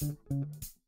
Thank you.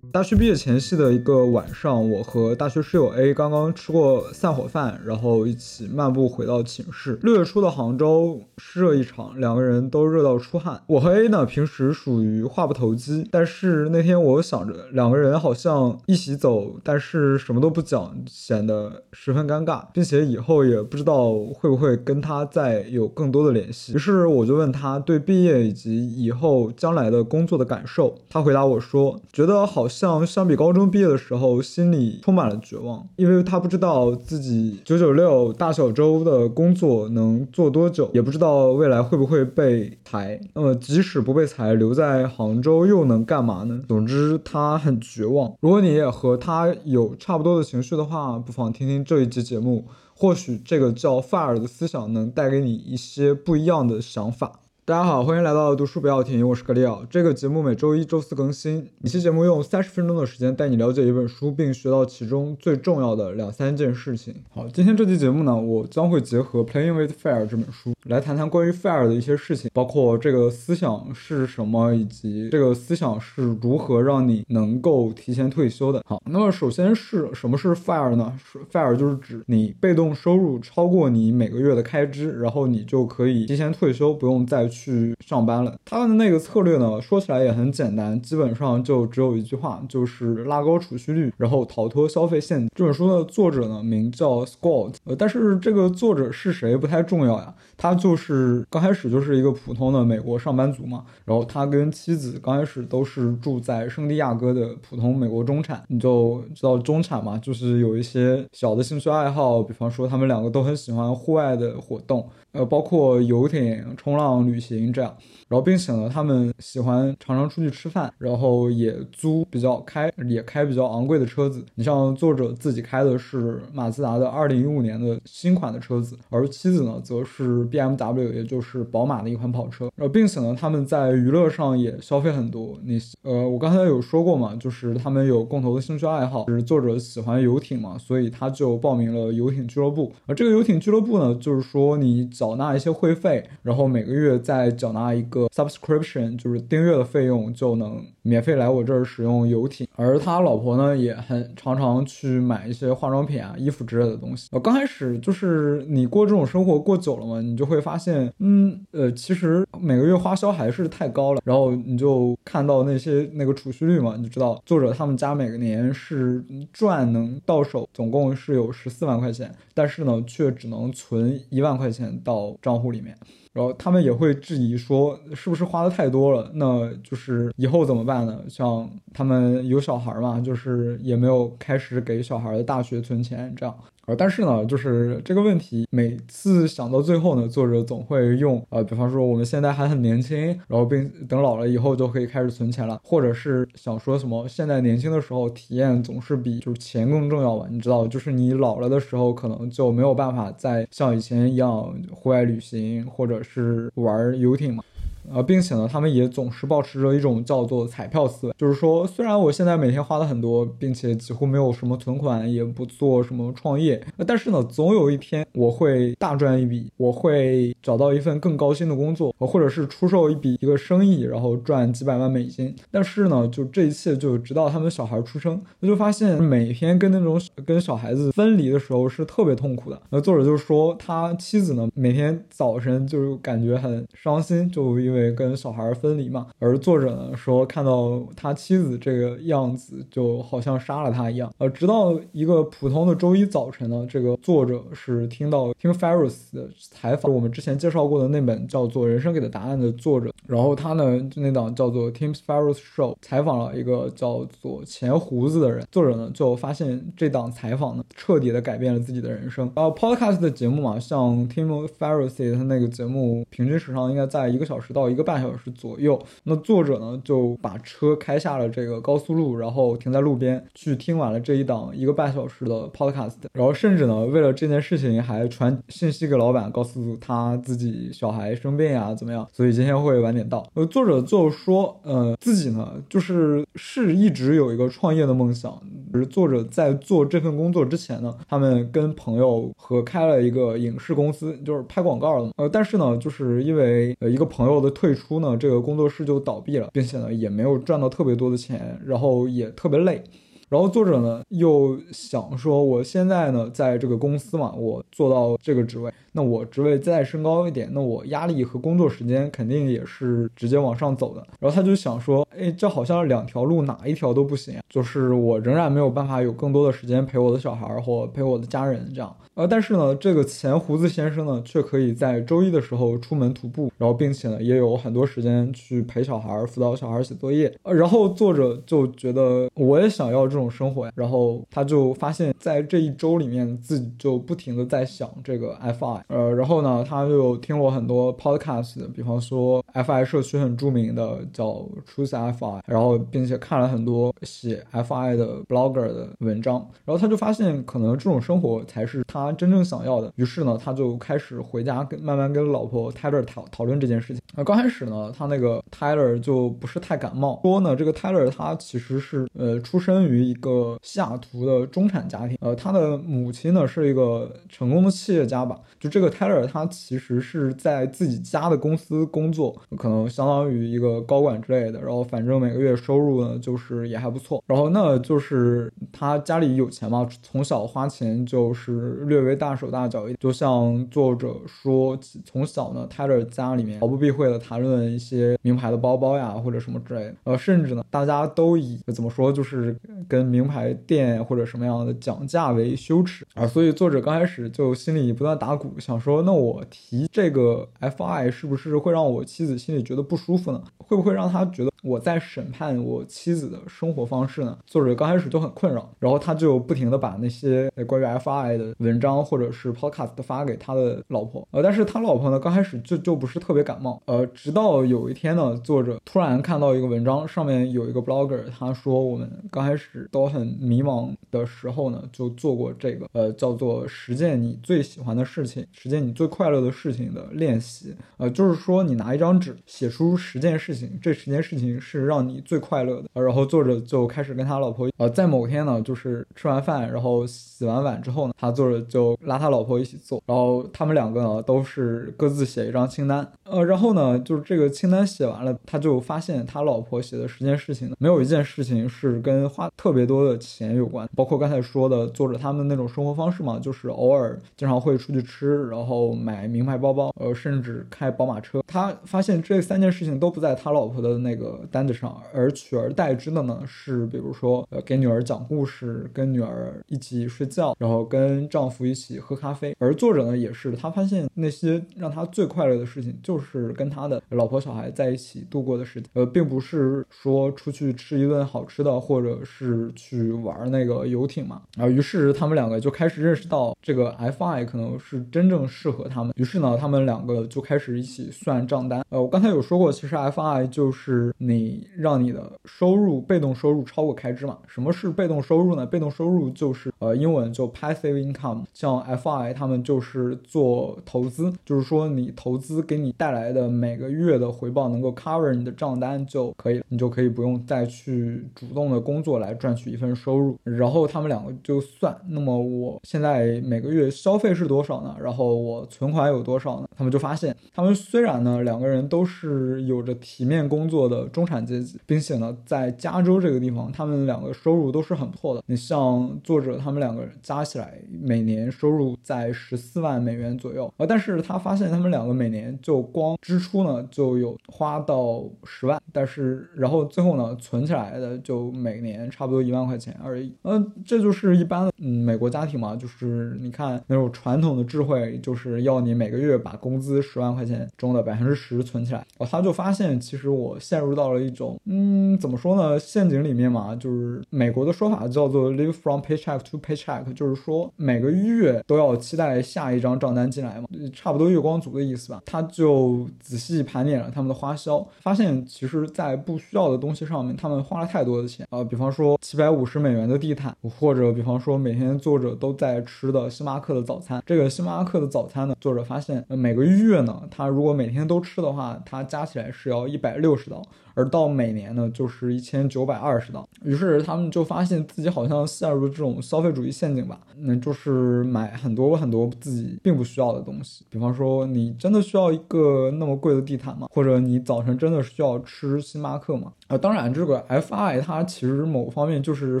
大学毕业前夕的一个晚上，我和大学室友 A 刚刚吃过散伙饭，然后一起漫步回到寝室。六月初的杭州湿热异常，两个人都热到出汗。我和 A 呢，平时属于话不投机，但是那天我想着两个人好像一起走，但是什么都不讲，显得十分尴尬，并且以后也不知道会不会跟他再有更多的联系。于是我就问他对毕业以及以后将来的工作的感受，他回答我说，觉得好像。像相比高中毕业的时候，心里充满了绝望，因为他不知道自己九九六大小周的工作能做多久，也不知道未来会不会被裁。那么即使不被裁，留在杭州又能干嘛呢？总之他很绝望。如果你也和他有差不多的情绪的话，不妨听听这一集节目，或许这个叫范儿的思想能带给你一些不一样的想法。大家好，欢迎来到读书不要停，我是格里奥。这个节目每周一、周四更新。每期节目用三十分钟的时间带你了解一本书，并学到其中最重要的两三件事情。好，今天这期节目呢，我将会结合《Playing with Fire》这本书来谈谈关于 Fire 的一些事情，包括这个思想是什么，以及这个思想是如何让你能够提前退休的。好，那么首先是什么是 Fire 呢？Fire 就是指你被动收入超过你每个月的开支，然后你就可以提前退休，不用再去。去上班了。他们的那个策略呢，说起来也很简单，基本上就只有一句话，就是拉高储蓄率，然后逃脱消费陷阱。这本书的作者呢，名叫 Scott，呃，但是这个作者是谁不太重要呀。他就是刚开始就是一个普通的美国上班族嘛，然后他跟妻子刚开始都是住在圣地亚哥的普通美国中产。你就知道中产嘛，就是有一些小的兴趣爱好，比方说他们两个都很喜欢户外的活动。呃，包括游艇、冲浪、旅行这样，然后并且呢，他们喜欢常常出去吃饭，然后也租比较开也开比较昂贵的车子。你像作者自己开的是马自达的二零一五年的新款的车子，而妻子呢，则是 BMW，也就是宝马的一款跑车。然后并且呢，他们在娱乐上也消费很多。你呃，我刚才有说过嘛，就是他们有共同的兴趣爱好，就是作者喜欢游艇嘛，所以他就报名了游艇俱乐部。而这个游艇俱乐部呢，就是说你。缴纳一些会费，然后每个月再缴纳一个 subscription，就是订阅的费用，就能免费来我这儿使用游艇。而他老婆呢，也很常常去买一些化妆品啊、衣服之类的东西。呃，刚开始就是你过这种生活过久了嘛，你就会发现，嗯，呃，其实每个月花销还是太高了。然后你就看到那些那个储蓄率嘛，你就知道作者他们家每个年是赚能到手，总共是有十四万块钱，但是呢，却只能存一万块钱。到账户里面，然后他们也会质疑说，是不是花的太多了？那就是以后怎么办呢？像他们有小孩嘛，就是也没有开始给小孩的大学存钱，这样。但是呢，就是这个问题，每次想到最后呢，作者总会用呃，比方说我们现在还很年轻，然后并等老了以后就可以开始存钱了，或者是想说什么现在年轻的时候体验总是比就是钱更重要吧？你知道，就是你老了的时候可能就没有办法再像以前一样户外旅行或者是玩游艇嘛。呃，并且呢，他们也总是保持着一种叫做彩票思维，就是说，虽然我现在每天花的很多，并且几乎没有什么存款，也不做什么创业，但是呢，总有一天我会大赚一笔，我会找到一份更高薪的工作，或者是出售一笔一个生意，然后赚几百万美金。但是呢，就这一切，就直到他们小孩出生，他就发现每天跟那种跟小孩子分离的时候是特别痛苦的。那作者就说，他妻子呢，每天早晨就感觉很伤心，就因为。跟小孩分离嘛，而作者呢说看到他妻子这个样子，就好像杀了他一样。呃，直到一个普通的周一早晨呢，这个作者是听到 Tim Ferriss 的采访，我们之前介绍过的那本叫做《人生给的答案》的作者，然后他呢就那档叫做 Tim Ferriss Show 采访了一个叫做钱胡子的人，作者呢就发现这档采访呢彻底的改变了自己的人生。然后 Podcast 的节目嘛，像 Tim Ferriss 他那个节目平均时长应该在一个小时到。到一个半小时左右。那作者呢就把车开下了这个高速路，然后停在路边去听完了这一档一个半小时的 podcast，然后甚至呢为了这件事情还传信息给老板，告诉他自己小孩生病啊怎么样，所以今天会晚点到。呃，作者就说，呃，自己呢就是是一直有一个创业的梦想，是作者在做这份工作之前呢，他们跟朋友合开了一个影视公司，就是拍广告的。呃，但是呢，就是因为呃一个朋友的退出呢，这个工作室就倒闭了，并且呢也没有赚到特别多的钱，然后也特别累。然后作者呢又想说，我现在呢在这个公司嘛，我做到这个职位，那我职位再升高一点，那我压力和工作时间肯定也是直接往上走的。然后他就想说，哎，这好像两条路哪一条都不行，就是我仍然没有办法有更多的时间陪我的小孩或陪我的家人这样。呃，但是呢，这个钱胡子先生呢却可以在周一的时候出门徒步，然后并且呢也有很多时间去陪小孩、辅导小孩写作业。呃，然后作者就觉得我也想要这种。种生活呀，然后他就发现，在这一周里面，自己就不停的在想这个 FI，呃，然后呢，他就听了很多 podcast，比方说 FI 社区很著名的叫 Truth FI，然后并且看了很多写 FI 的 blogger 的文章，然后他就发现，可能这种生活才是他真正想要的。于是呢，他就开始回家跟慢慢跟老婆 Tyler 讨讨论这件事情。那刚开始呢，他那个 Tyler 就不是太感冒，说呢，这个 Tyler 他其实是呃出生于。一个西雅图的中产家庭，呃，他的母亲呢是一个成功的企业家吧。就这个 Taylor，他其实是在自己家的公司工作，可能相当于一个高管之类的。然后反正每个月收入呢，就是也还不错。然后那就是他家里有钱嘛，从小花钱就是略微大手大脚一点。就像作者说，从小呢，Taylor 家里面毫不避讳的谈论一些名牌的包包呀，或者什么之类的。呃，甚至呢，大家都以怎么说，就是跟名牌店或者什么样的讲价为羞耻啊，所以作者刚开始就心里不断打鼓，想说那我提这个 FI 是不是会让我妻子心里觉得不舒服呢？会不会让他觉得我在审判我妻子的生活方式呢？作者刚开始就很困扰，然后他就不停的把那些关于 FI 的文章或者是 Podcast 发给他的老婆，呃，但是他老婆呢刚开始就就不是特别感冒，呃，直到有一天呢，作者突然看到一个文章，上面有一个 Blogger，他说我们刚开始。都很迷茫的时候呢，就做过这个，呃，叫做实践你最喜欢的事情，实践你最快乐的事情的练习。呃，就是说你拿一张纸写出十件事情，这十件事情是让你最快乐的。然后作者就开始跟他老婆，呃，在某天呢，就是吃完饭，然后洗完碗之后呢，他作者就拉他老婆一起做，然后他们两个呢都是各自写一张清单，呃，然后呢，就是这个清单写完了，他就发现他老婆写的十件事情呢，没有一件事情是跟花特。别多的钱有关，包括刚才说的作者他们那种生活方式嘛，就是偶尔经常会出去吃，然后买名牌包包，呃，甚至开宝马车。他发现这三件事情都不在他老婆的那个单子上，而取而代之的呢是，比如说，呃，给女儿讲故事，跟女儿一起睡觉，然后跟丈夫一起喝咖啡。而作者呢也是，他发现那些让他最快乐的事情，就是跟他的老婆小孩在一起度过的时间，呃，并不是说出去吃一顿好吃的，或者是。去玩那个游艇嘛，然后于是他们两个就开始认识到这个 FI 可能是真正适合他们。于是呢，他们两个就开始一起算账单。呃，我刚才有说过，其实 FI 就是你让你的收入被动收入超过开支嘛。什么是被动收入呢？被动收入就是呃英文就 passive income。像 FI 他们就是做投资，就是说你投资给你带来的每个月的回报能够 cover 你的账单就可以了，你就可以不用再去主动的工作来赚。取一份收入，然后他们两个就算，那么我现在每个月消费是多少呢？然后我存款有多少呢？他们就发现，他们虽然呢两个人都是有着体面工作的中产阶级，并且呢在加州这个地方，他们两个收入都是很不错的。你像作者他们两个加起来每年收入在十四万美元左右，啊，但是他发现他们两个每年就光支出呢就有花到十万，但是然后最后呢存起来的就每年差不多。一万块钱而已，嗯，这就是一般的，嗯，美国家庭嘛，就是你看那种传统的智慧，就是要你每个月把工资十万块钱中的百分之十存起来。哦，他就发现，其实我陷入到到了一种，嗯，怎么说呢？陷阱里面嘛，就是美国的说法叫做 live from paycheck to paycheck，就是说每个月都要期待下一张账单进来嘛，差不多月光族的意思吧。他就仔细盘点了他们的花销，发现其实在不需要的东西上面，他们花了太多的钱啊，比方说七百五十美元的地毯，或者比方说每天作者都在吃的星巴克的早餐。这个星巴克的早餐呢，作者发现每个月呢，他如果每天都吃的话，他加起来是要一百六十刀。而到每年呢，就是一千九百二十刀。于是他们就发现自己好像陷入了这种消费主义陷阱吧，那就是买很多很多自己并不需要的东西。比方说，你真的需要一个那么贵的地毯吗？或者你早晨真的需要吃星巴克吗？啊，当然，这个 FI 它其实某方面就是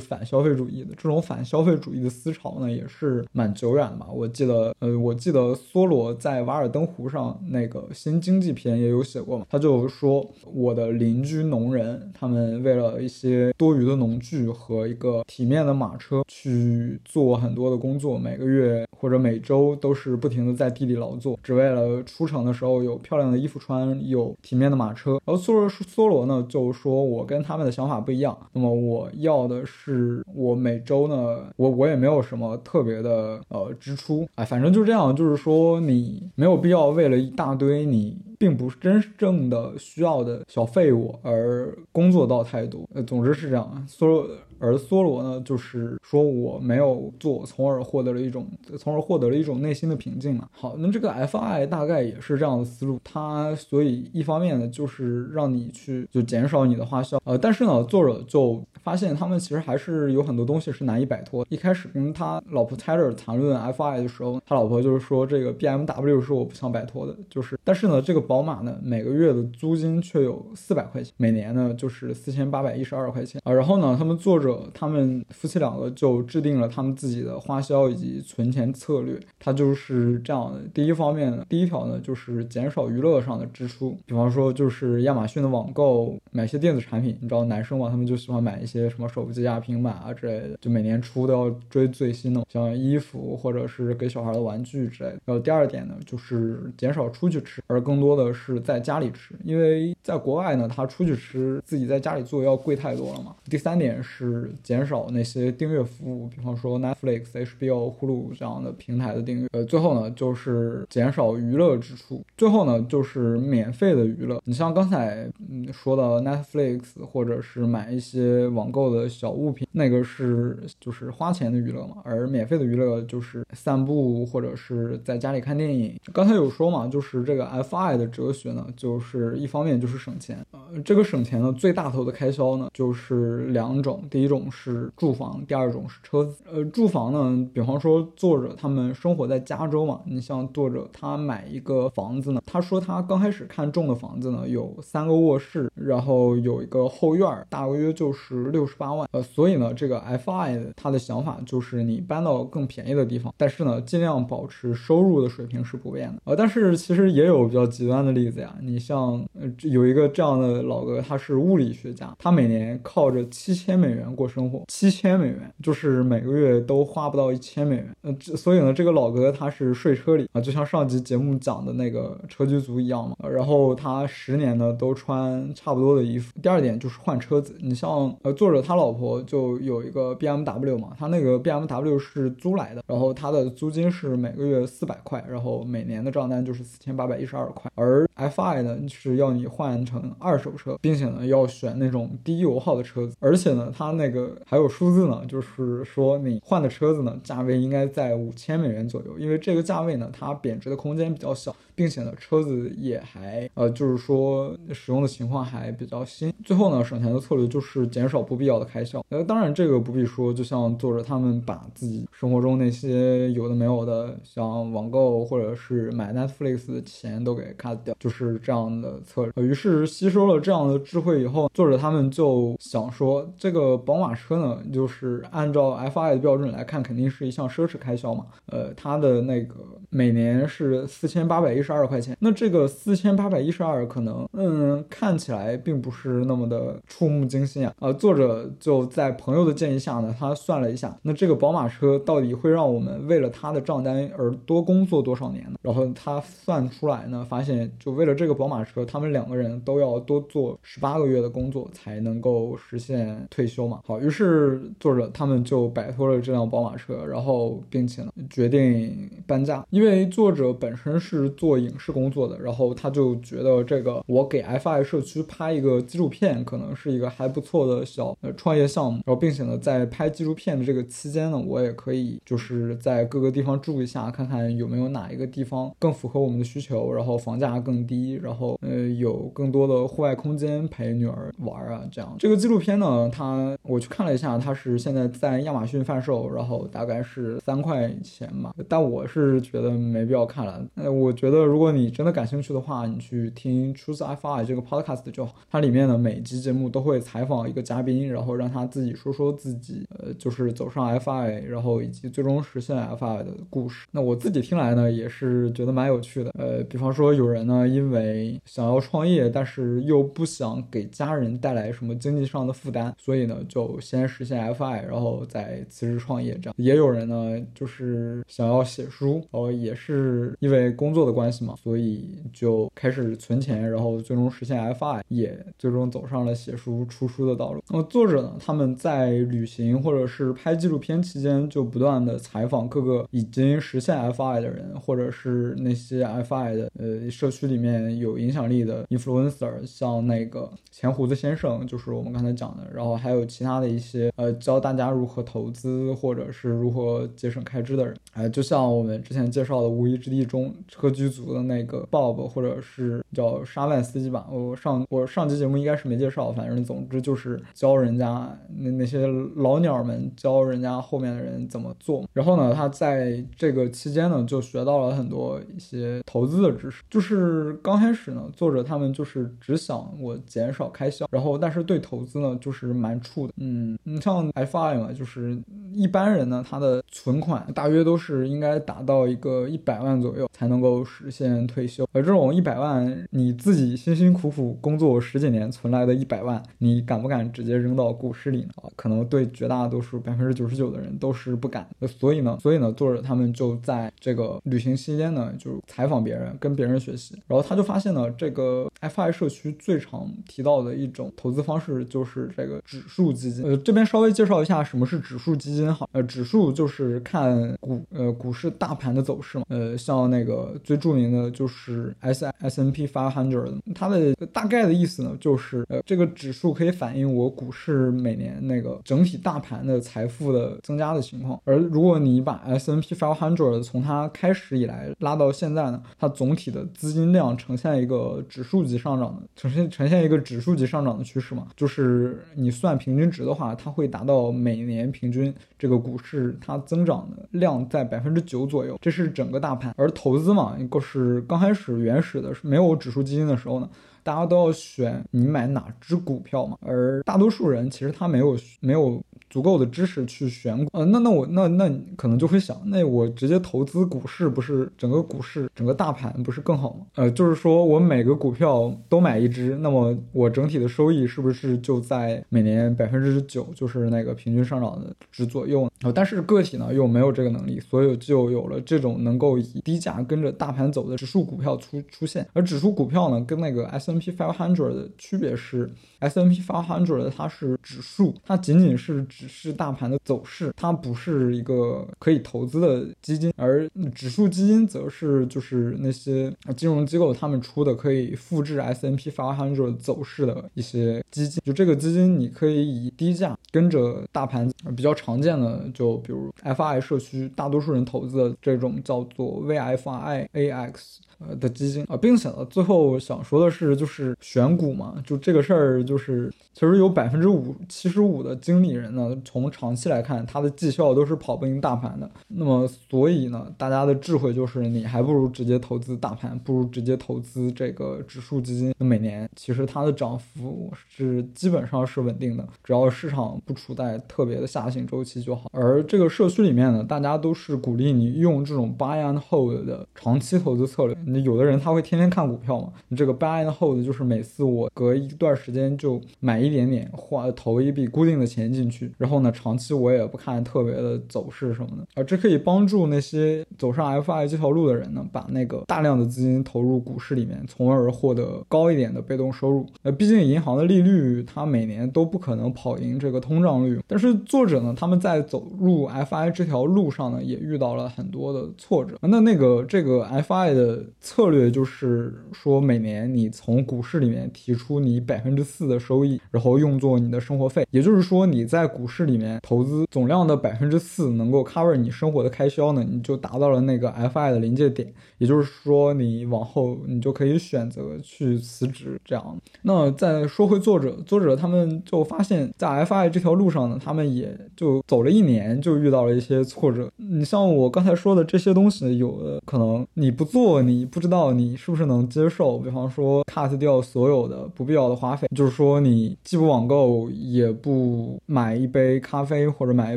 反消费主义的。这种反消费主义的思潮呢，也是蛮久远的嘛。我记得，呃，我记得梭罗在《瓦尔登湖》上那个新经济篇也有写过嘛，他就说我的邻。居农人，他们为了一些多余的农具和一个体面的马车去做很多的工作，每个月或者每周都是不停的在地里劳作，只为了出城的时候有漂亮的衣服穿，有体面的马车。然后梭罗梭罗呢，就说我跟他们的想法不一样，那么我要的是我每周呢，我我也没有什么特别的呃支出，哎，反正就是这样，就是说你没有必要为了一大堆你。并不是真正的需要的小废物而工作到太多，呃，总之是这样。所有的，而梭罗呢，就是说我没有做，从而获得了一种，从而获得了一种内心的平静嘛。好，那这个 FI 大概也是这样的思路，它所以一方面呢，就是让你去就减少你的花销，呃，但是呢，作者就。发现他们其实还是有很多东西是难以摆脱。一开始跟他老婆 Taylor 谈论 FI 的时候，他老婆就是说这个 BMW 是我不想摆脱的，就是，但是呢，这个宝马呢，每个月的租金却有四百块钱，每年呢就是四千八百一十二块钱啊。然后呢，他们作者他们夫妻两个就制定了他们自己的花销以及存钱策略。他就是这样的：第一方面呢，第一条呢就是减少娱乐上的支出，比方说就是亚马逊的网购，买些电子产品。你知道男生嘛，他们就喜欢买一些。什么手机啊、平板啊之类的，就每年出都要追最新的，像衣服或者是给小孩的玩具之类的。然后第二点呢，就是减少出去吃，而更多的是在家里吃，因为在国外呢，他出去吃自己在家里做要贵太多了嘛。第三点是减少那些订阅服务，比方说 Netflix、HBO、Hulu 这样的平台的订阅。呃，最后呢，就是减少娱乐支出。最后呢，就是免费的娱乐。你像刚才嗯说的 Netflix，或者是买一些。网购的小物品，那个是就是花钱的娱乐嘛，而免费的娱乐就是散步或者是在家里看电影。刚才有说嘛，就是这个 FI 的哲学呢，就是一方面就是省钱，呃，这个省钱呢最大头的开销呢就是两种，第一种是住房，第二种是车子。呃，住房呢，比方说作者他们生活在加州嘛，你像作者他买一个房子呢，他说他刚开始看中的房子呢有三个卧室，然后有一个后院，大约就是。六十八万，呃，所以呢，这个 FI 他的想法就是你搬到更便宜的地方，但是呢，尽量保持收入的水平是不变的，呃，但是其实也有比较极端的例子呀，你像呃有一个这样的老哥，他是物理学家，他每年靠着七千美元过生活，七千美元就是每个月都花不到一千美元，呃，所以呢，这个老哥他是睡车里啊，就像上集节目讲的那个车居族一样嘛，然后他十年呢都穿差不多的衣服。第二点就是换车子，你像呃。作者他老婆就有一个 BMW 嘛，他那个 BMW 是租来的，然后他的租金是每个月四百块，然后每年的账单就是四千八百一十二块。而 FI 呢是要你换成二手车，并且呢要选那种低油耗的车子，而且呢他那个还有数字呢，就是说你换的车子呢价位应该在五千美元左右，因为这个价位呢它贬值的空间比较小，并且呢车子也还呃就是说使用的情况还比较新。最后呢省钱的策略就是减少。不必要的开销，呃，当然这个不必说，就像作者他们把自己生活中那些有的没有的，像网购或者是买 Netflix 的钱都给 cut 掉，就是这样的策略。于是吸收了这样的智慧以后，作者他们就想说，这个宝马车呢，就是按照 FI 的标准来看，肯定是一项奢侈开销嘛。呃，它的那个每年是四千八百一十十二块钱。那这个四千八百一十二可能，嗯，看起来并不是那么的触目惊心啊。呃，作者就在朋友的建议下呢，他算了一下，那这个宝马车到底会让我们为了他的账单而多工作多少年呢？然后他算出来呢，发现就为了这个宝马车，他们两个人都要多做十八个月的工作才能够实现退休嘛。好，于是作者他们就摆脱了这辆宝马车，然后并且呢决定搬家，因为作者本身是做影视工作的，然后他就觉得这个我给 FI 社区拍一个纪录片，可能是一个还不错的小呃创业项目，然后并且呢在拍纪录片的这个期间呢，我也可以就是在各个地方住一下，看看有没有哪一个地方更符合我们的需求，然后房价更低，然后呃有更多的户外空间陪女儿玩啊，这样这个纪录片呢，它我去看了一下，它是现在在亚马逊贩售，然后大概是三块钱吧，但我是觉得没必要看了。呃，我觉得如果你真的感兴趣的话，你去听 Choose FI 这个 podcast 就好，它里面的每集节目都会采访一个嘉宾，然后让他自己说说自己，呃，就是走上 FI，然后以及最终实现 FI 的故事。那我自己听来呢，也是觉得蛮有趣的。呃，比方说有人呢，因为想要创业，但是又不想给家人带来什么经济上的负担，所以呢，就先实现 FI，然后再辞职创业。这样也有人呢，就是想要写书，哦，也是因为工作的关系嘛，所以就开始存钱，然后最终实现 FI，也最终走上了写书出书的道路。那么作者呢，他们在旅行或者是拍纪录片期间，就不断的采访各个已经实现 FI 的人，或者是那些 FI 的呃社区里面有影响力的 influencer，像那个钱胡子先生，就是我们刚才讲的，然后还有其他的一些呃教大家如何投资或者是如何节省开支的人，哎，就像我们之前介绍的《无依之地》中车居族的那个 Bob，或者是叫沙万斯基吧，我上我上期节目应该是没介绍，反正总之就是教人家那那些老鸟们教人家后面的人怎么做。然后呢，他在这个期间呢，就学到了很多一些投资的知识。就是刚开始呢，作者他们就是只想我减少开销，然后但是对投资呢，就是蛮怵的。嗯，你像 FI 嘛，就是一般人呢，他的存款大约都是应该达到一个一百万左右才能够实现退休。而这种一百万，你自己辛辛苦苦工作十几年存来的一百万，你敢不敢直接扔到股市里呢？可能对绝大多数百分之九十九的人都是不敢。所以呢，所以呢，作者他们就在这个旅行期间呢，就采访别人，跟别人学习。然后他就发现呢，这个 FI 社区最常提到的一种投资方式就是这个指数基金。呃，这边稍微介绍一下什么是指数基金哈。呃，指数就是看股呃股市大盘的走势嘛。呃，像那个最著名的就是 S S N P five hundred，它的大概的意思呢，就是呃这个指数可以反映我股市每年那个整体大盘的财富的增加的情况。而如果你把 S N P five hundred 从它开始以来拉到现在呢，它总体的资金量呈现一个指数级上涨的，呈现呈现一个指数级上涨的趋势嘛。就是你算平均值的话，它会达到每年平均这个股市它增长的量在百分之九左右，这是整个大盘。而投资嘛，一个是刚开始原始的是没有指数基金的时候呢。大家都要选你买哪只股票嘛，而大多数人其实他没有没有足够的知识去选股，呃，那那我那那可能就会想，那我直接投资股市不是整个股市整个大盘不是更好吗？呃，就是说我每个股票都买一只，那么我整体的收益是不是就在每年百分之九，就是那个平均上涨的值左右呢？但是个体呢又没有这个能力，所以就有了这种能够以低价跟着大盘走的指数股票出出现，而指数股票呢跟那个 S N P five hundred 的区别是，S N P five hundred 它是指数，它仅仅是只是大盘的走势，它不是一个可以投资的基金，而指数基金则是就是那些金融机构他们出的可以复制 S N P five hundred 走势的一些基金，就这个基金你可以以低价跟着大盘，比较常见的就比如 F I 社区大多数人投资的这种叫做 V F I A X。呃的基金啊，并且呢，最后想说的是，就是选股嘛，就这个事儿，就是其实有百分之五七十五的经理人呢，从长期来看，它的绩效都是跑不赢大盘的。那么，所以呢，大家的智慧就是，你还不如直接投资大盘，不如直接投资这个指数基金。每年其实它的涨幅是基本上是稳定的，只要市场不处在特别的下行周期就好。而这个社区里面呢，大家都是鼓励你用这种 buy and hold 的长期投资策略。你有的人他会天天看股票嘛，你这个 buy and hold 就是每次我隔一段时间就买一点点，花投一笔固定的钱进去，然后呢，长期我也不看特别的走势什么的啊，这可以帮助那些走上 FI 这条路的人呢，把那个大量的资金投入股市里面，从而获得高一点的被动收入。呃，毕竟银行的利率它每年都不可能跑赢这个通胀率，但是作者呢，他们在走入 FI 这条路上呢，也遇到了很多的挫折。那那个这个 FI 的策略就是说，每年你从股市里面提出你百分之四的收益，然后用作你的生活费，也就是说你在股市里面投资总量的百分之四能够 cover 你生活的开销呢，你就达到了那个 FI 的临界点。也就是说，你往后你就可以选择去辞职这样。那再说回作者，作者他们就发现，在 FI 这条路上呢，他们也就走了一年，就遇到了一些挫折。你像我刚才说的这些东西，有的可能你不做，你不知道你是不是能接受。比方说，cut 掉所有的不必要的花费，就是说你既不网购，也不买一杯杯咖啡或者买一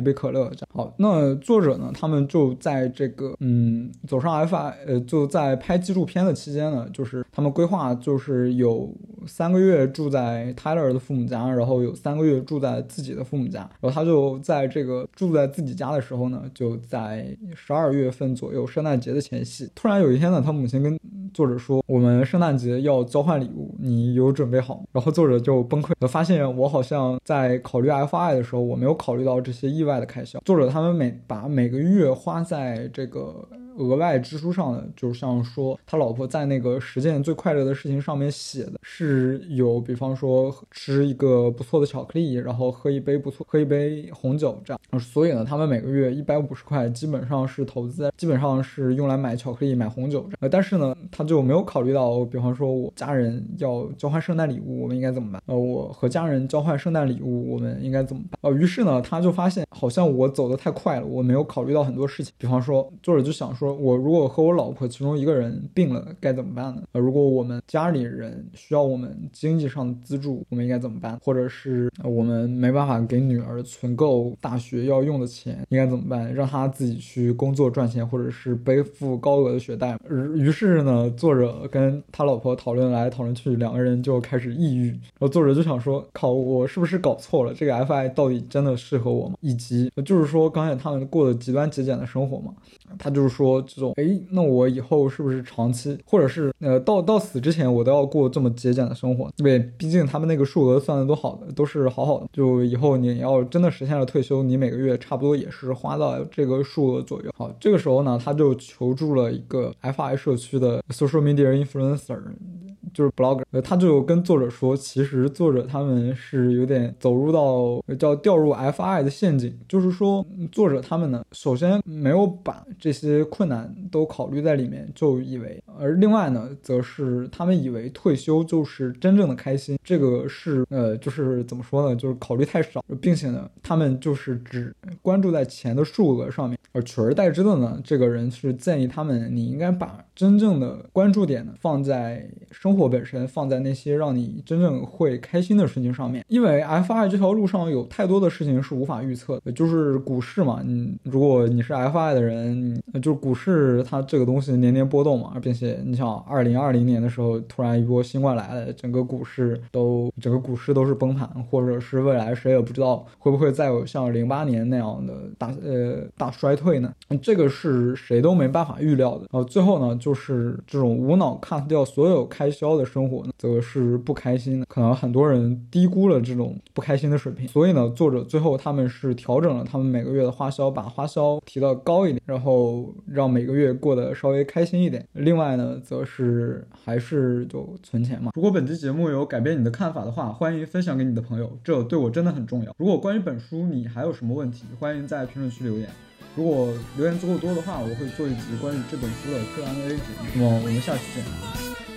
杯可乐。好，那作者呢，他们就在这个嗯走上 FI 呃。就在拍纪录片的期间呢，就是他们规划就是有三个月住在 Tyler 的父母家，然后有三个月住在自己的父母家。然后他就在这个住在自己家的时候呢，就在十二月份左右，圣诞节的前夕，突然有一天呢，他母亲跟作者说：“我们圣诞节要交换礼物，你有准备好吗？”然后作者就崩溃，发现我好像在考虑 FI 的时候，我没有考虑到这些意外的开销。作者他们每把每个月花在这个。额外支出上的，就像说他老婆在那个十件最快乐的事情上面写的是有，比方说吃一个不错的巧克力，然后喝一杯不错喝一杯红酒这样。所以呢，他们每个月一百五十块基本上是投资，基本上是用来买巧克力、买红酒。呃，但是呢，他就没有考虑到，比方说我家人要交换圣诞礼物，我们应该怎么办？呃，我和家人交换圣诞礼物，我们应该怎么办？呃，于是呢，他就发现好像我走得太快了，我没有考虑到很多事情。比方说，作者就想说。说我如果和我老婆其中一个人病了该怎么办呢？呃，如果我们家里人需要我们经济上的资助，我们应该怎么办？或者是我们没办法给女儿存够大学要用的钱，应该怎么办？让她自己去工作赚钱，或者是背负高额的学贷？于是呢，作者跟他老婆讨论来讨论去，两个人就开始抑郁。然后作者就想说，靠，我是不是搞错了？这个 FI 到底真的适合我吗？以及就是说，刚才他们过的极端节俭的生活嘛，他就是说。这种哎，那我以后是不是长期，或者是呃，到到死之前，我都要过这么节俭的生活？因为，毕竟他们那个数额算的都好的，都是好好的。就以后你要真的实现了退休，你每个月差不多也是花到这个数额左右。好，这个时候呢，他就求助了一个 FI 社区的 social media influencer。就是 blogger，呃，他就跟作者说，其实作者他们是有点走入到叫掉入 FI 的陷阱，就是说作者他们呢，首先没有把这些困难都考虑在里面，就以为，而另外呢，则是他们以为退休就是真正的开心，这个是呃，就是怎么说呢，就是考虑太少，并且呢，他们就是只关注在钱的数额上面，而取而代之的呢，这个人是建议他们，你应该把真正的关注点呢放在生活。本身放在那些让你真正会开心的事情上面，因为 FI 这条路上有太多的事情是无法预测的，就是股市嘛，你如果你是 FI 的人，就是股市它这个东西年年波动嘛，并且你想二零二零年的时候突然一波新冠来了，整个股市都整个股市都是崩盘，或者是未来谁也不知道会不会再有像零八年那样的大呃大衰退呢？这个是谁都没办法预料的。然后最后呢，就是这种无脑 cut 掉所有开销。的生活呢，则是不开心的。可能很多人低估了这种不开心的水平，所以呢，作者最后他们是调整了他们每个月的花销，把花销提到高一点，然后让每个月过得稍微开心一点。另外呢，则是还是就存钱嘛。如果本期节目有改变你的看法的话，欢迎分享给你的朋友，这对我真的很重要。如果关于本书你还有什么问题，欢迎在评论区留言。如果留言足够多的话，我会做一集关于这本书的 Q&A 节目。那么我们下期见。